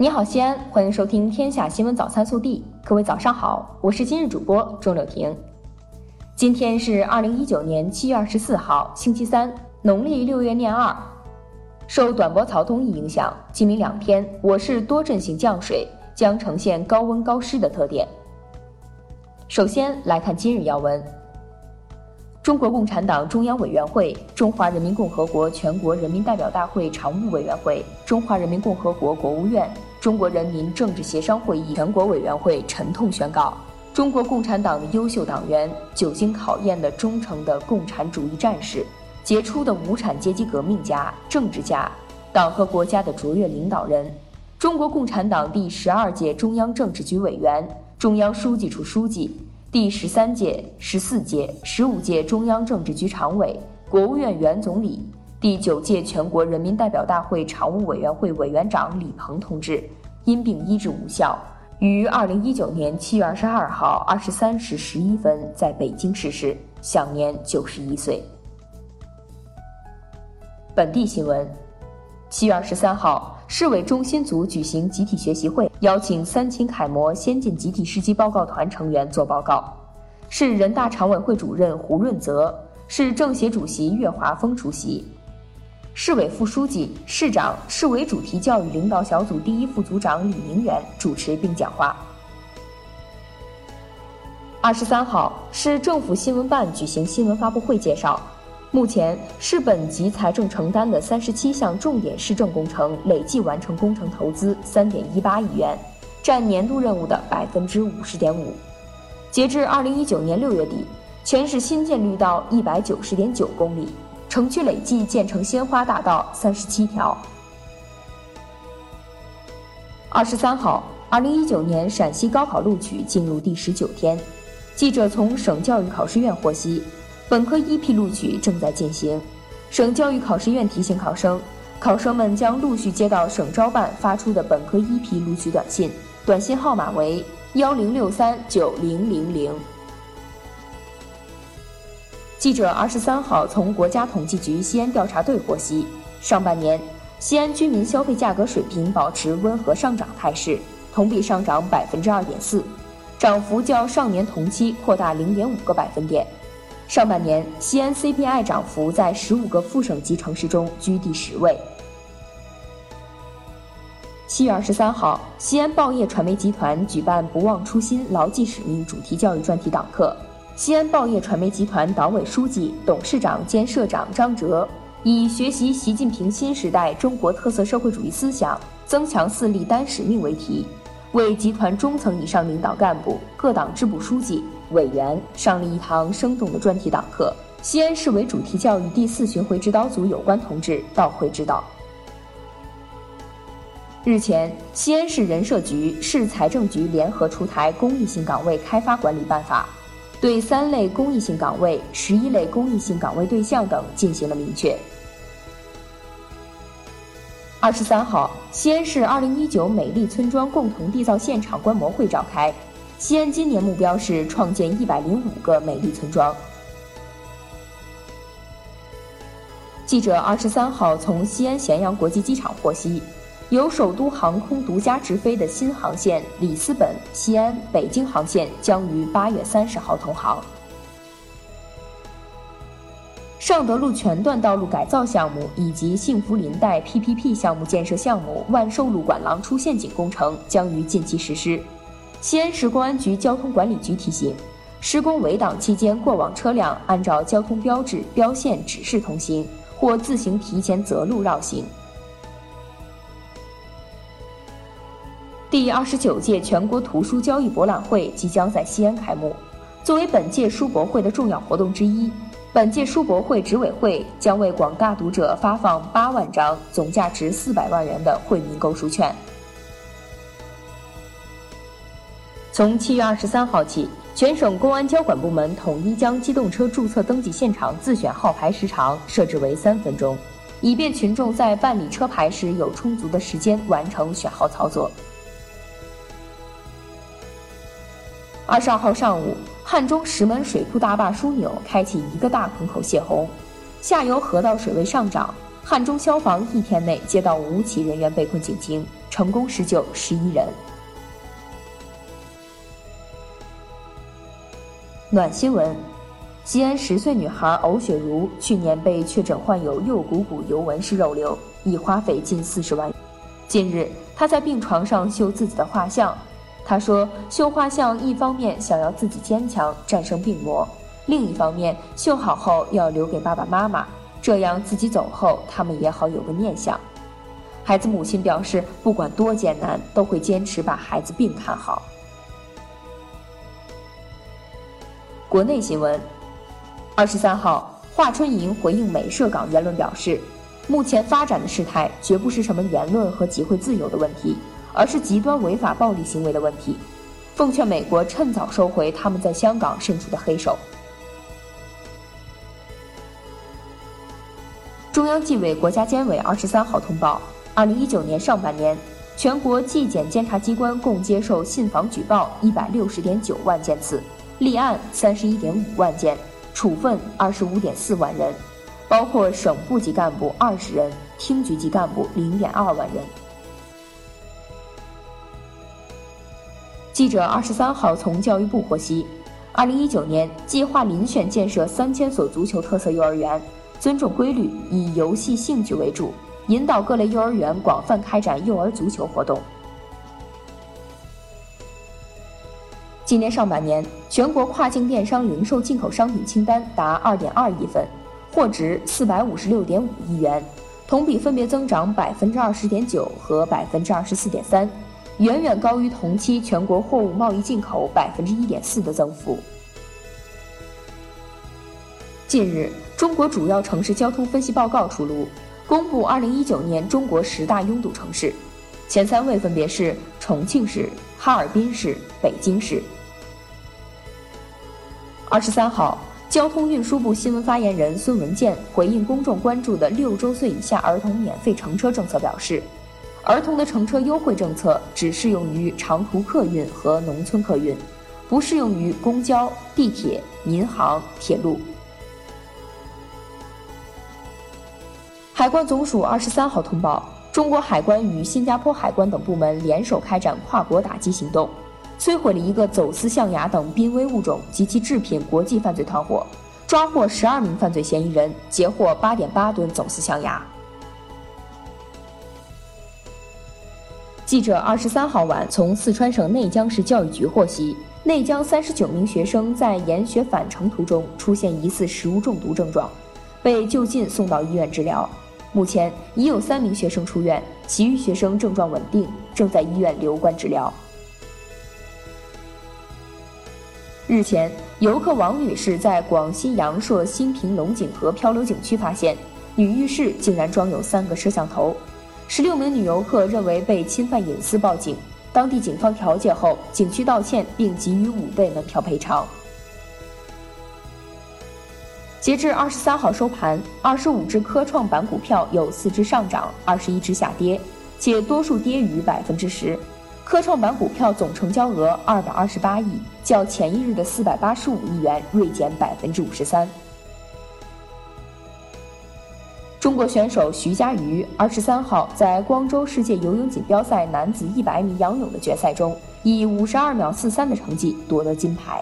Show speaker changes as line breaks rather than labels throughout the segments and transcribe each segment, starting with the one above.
你好，西安，欢迎收听《天下新闻早餐速递》。各位早上好，我是今日主播钟柳婷。今天是二零一九年七月二十四号，星期三，农历六月廿二。受短波槽东移影响，今明两天我市多阵性降水，将呈现高温高湿的特点。首先来看今日要闻。中国共产党中央委员会、中华人民共和国全国人民代表大会常务委员会、中华人民共和国国务院、中国人民政治协商会议全国委员会沉痛宣告：中国共产党的优秀党员、久经考验的忠诚的共产主义战士、杰出的无产阶级革命家、政治家、党和国家的卓越领导人、中国共产党第十二届中央政治局委员、中央书记处书记。第十三届、十四届、十五届中央政治局常委、国务院原总理，第九届全国人民代表大会常务委员会委员长李鹏同志因病医治无效，于二零一九年七月二十二号二十三时十一分在北京逝世，享年九十一岁。本地新闻，七月二十三号。市委中心组举行集体学习会，邀请三秦楷模先进集体试机报告团成员做报告。市人大常委会主任胡润泽，市政协主席岳华峰出席。市委副书记、市长、市委主题教育领导小组第一副组长李明远主持并讲话。二十三号，市政府新闻办举行新闻发布会，介绍。目前，市本级财政承担的三十七项重点市政工程累计完成工程投资三点一八亿元，占年度任务的百分之五十点五。截至二零一九年六月底，全市新建绿道一百九十点九公里，城区累计建成鲜花大道三十七条。二十三号，二零一九年陕西高考录取进入第十九天，记者从省教育考试院获悉。本科一批录取正在进行，省教育考试院提醒考生，考生们将陆续接到省招办发出的本科一批录取短信，短信号码为幺零六三九零零零。记者二十三号从国家统计局西安调查队获悉，上半年西安居民消费价格水平保持温和上涨态势，同比上涨百分之二点四，涨幅较上年同期扩大零点五个百分点。上半年，西安 CPI 涨幅在十五个副省级城市中居第十位。七月二十三号，西安报业传媒集团举办“不忘初心，牢记使命”主题教育专题党课。西安报业传媒集团党委书记、董事长兼社长张哲以“学习习近平新时代中国特色社会主义思想，增强四力单使命”为题，为集团中层以上领导干部、各党支部书记。委员上了一堂生动的专题党课，西安市委主题教育第四巡回指导组有关同志到会指导。日前，西安市人社局、市财政局联合出台《公益性岗位开发管理办法》，对三类公益性岗位、十一类公益性岗位对象等进行了明确。二十三号，西安市二零一九美丽村庄共同缔造现场观摩会召开。西安今年目标是创建一百零五个美丽村庄。记者二十三号从西安咸阳国际机场获悉，由首都航空独家直飞的新航线里斯本、西安、北京航线将于八月三十号通航。尚德路全段道路改造项目以及幸福林带 PPP 项目建设项目万寿路管廊出陷阱工程将于近期实施。西安市公安局交通管理局提醒：施工围挡期间过往车辆按照交通标志、标线指示通行，或自行提前择路绕行。第二十九届全国图书交易博览会即将在西安开幕。作为本届书博会的重要活动之一，本届书博会执委会将为广大读者发放八万张总价值四百万元的惠民购书券。从七月二十三号起，全省公安交管部门统一将机动车注册登记现场自选号牌时长设置为三分钟，以便群众在办理车牌时有充足的时间完成选号操作。二十二号上午，汉中石门水库大坝枢纽开启一个大坑口泄洪，下游河道水位上涨。汉中消防一天内接到五起人员被困警情，成功施救十一人。暖新闻：西安十岁女孩欧雪茹去年被确诊患有右股骨尤纹式肉瘤，已花费近四十万。近日，她在病床上绣自己的画像。他说：“绣画像一方面想要自己坚强战胜病魔，另一方面绣好后要留给爸爸妈妈。”这样自己走后，他们也好有个念想。孩子母亲表示，不管多艰难，都会坚持把孩子病看好。国内新闻：二十三号，华春莹回应美涉港言论表示，目前发展的事态绝不是什么言论和集会自由的问题，而是极端违法暴力行为的问题。奉劝美国趁早收回他们在香港伸出的黑手。中央纪委国家监委二十三号通报，二零一九年上半年，全国纪检监察机关共接受信访举报一百六十点九万件次，立案三十一点五万件，处分二十五点四万人，包括省部级干部二十人，厅局级干部零点二万人。记者二十三号从教育部获悉，二零一九年计划遴选建设三千所足球特色幼儿园。尊重规律，以游戏兴趣为主，引导各类幼儿园广泛开展幼儿足球活动。今年上半年，全国跨境电商零售进口商品清单达二点二亿份，货值四百五十六点五亿元，同比分别增长百分之二十点九和百分之二十四点三，远远高于同期全国货物贸易进口百分之一点四的增幅。近日，中国主要城市交通分析报告出炉，公布二零一九年中国十大拥堵城市，前三位分别是重庆市、哈尔滨市、北京市。二十三号，交通运输部新闻发言人孙文健回应公众关注的六周岁以下儿童免费乘车政策表示，儿童的乘车优惠政策只适用于长途客运和农村客运，不适用于公交、地铁、民航、铁路。海关总署二十三号通报，中国海关与新加坡海关等部门联手开展跨国打击行动，摧毁了一个走私象牙等濒危物种及其制品国际犯罪团伙，抓获十二名犯罪嫌疑人，截获八点八吨走私象牙。记者二十三号晚从四川省内江市教育局获悉，内江三十九名学生在研学返程途中出现疑似食物中毒症状，被就近送到医院治疗。目前已有三名学生出院，其余学生症状稳定，正在医院留观治疗。日前，游客王女士在广西阳朔新平龙井河漂流景区发现，女浴室竟然装有三个摄像头。十六名女游客认为被侵犯隐私，报警。当地警方调解后，景区道歉并给予五倍门票赔偿。截至二十三号收盘，二十五只科创板股票有四只上涨，二十一只下跌，且多数跌逾百分之十。科创板股票总成交额二百二十八亿，较前一日的四百八十五亿元锐减百分之五十三。中国选手徐嘉余二十三号在光州世界游泳锦标赛男子一百米仰泳的决赛中，以五十二秒四三的成绩夺得金牌。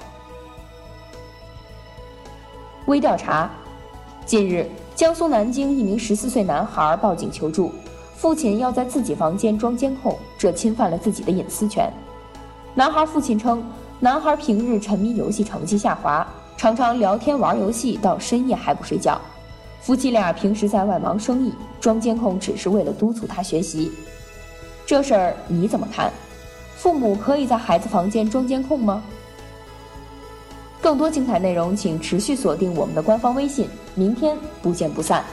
微调查：近日，江苏南京一名十四岁男孩报警求助，父亲要在自己房间装监控，这侵犯了自己的隐私权。男孩父亲称，男孩平日沉迷游戏，成绩下滑，常常聊天玩游戏到深夜还不睡觉。夫妻俩平时在外忙生意，装监控只是为了督促他学习。这事儿你怎么看？父母可以在孩子房间装监控吗？更多精彩内容，请持续锁定我们的官方微信。明天不见不散。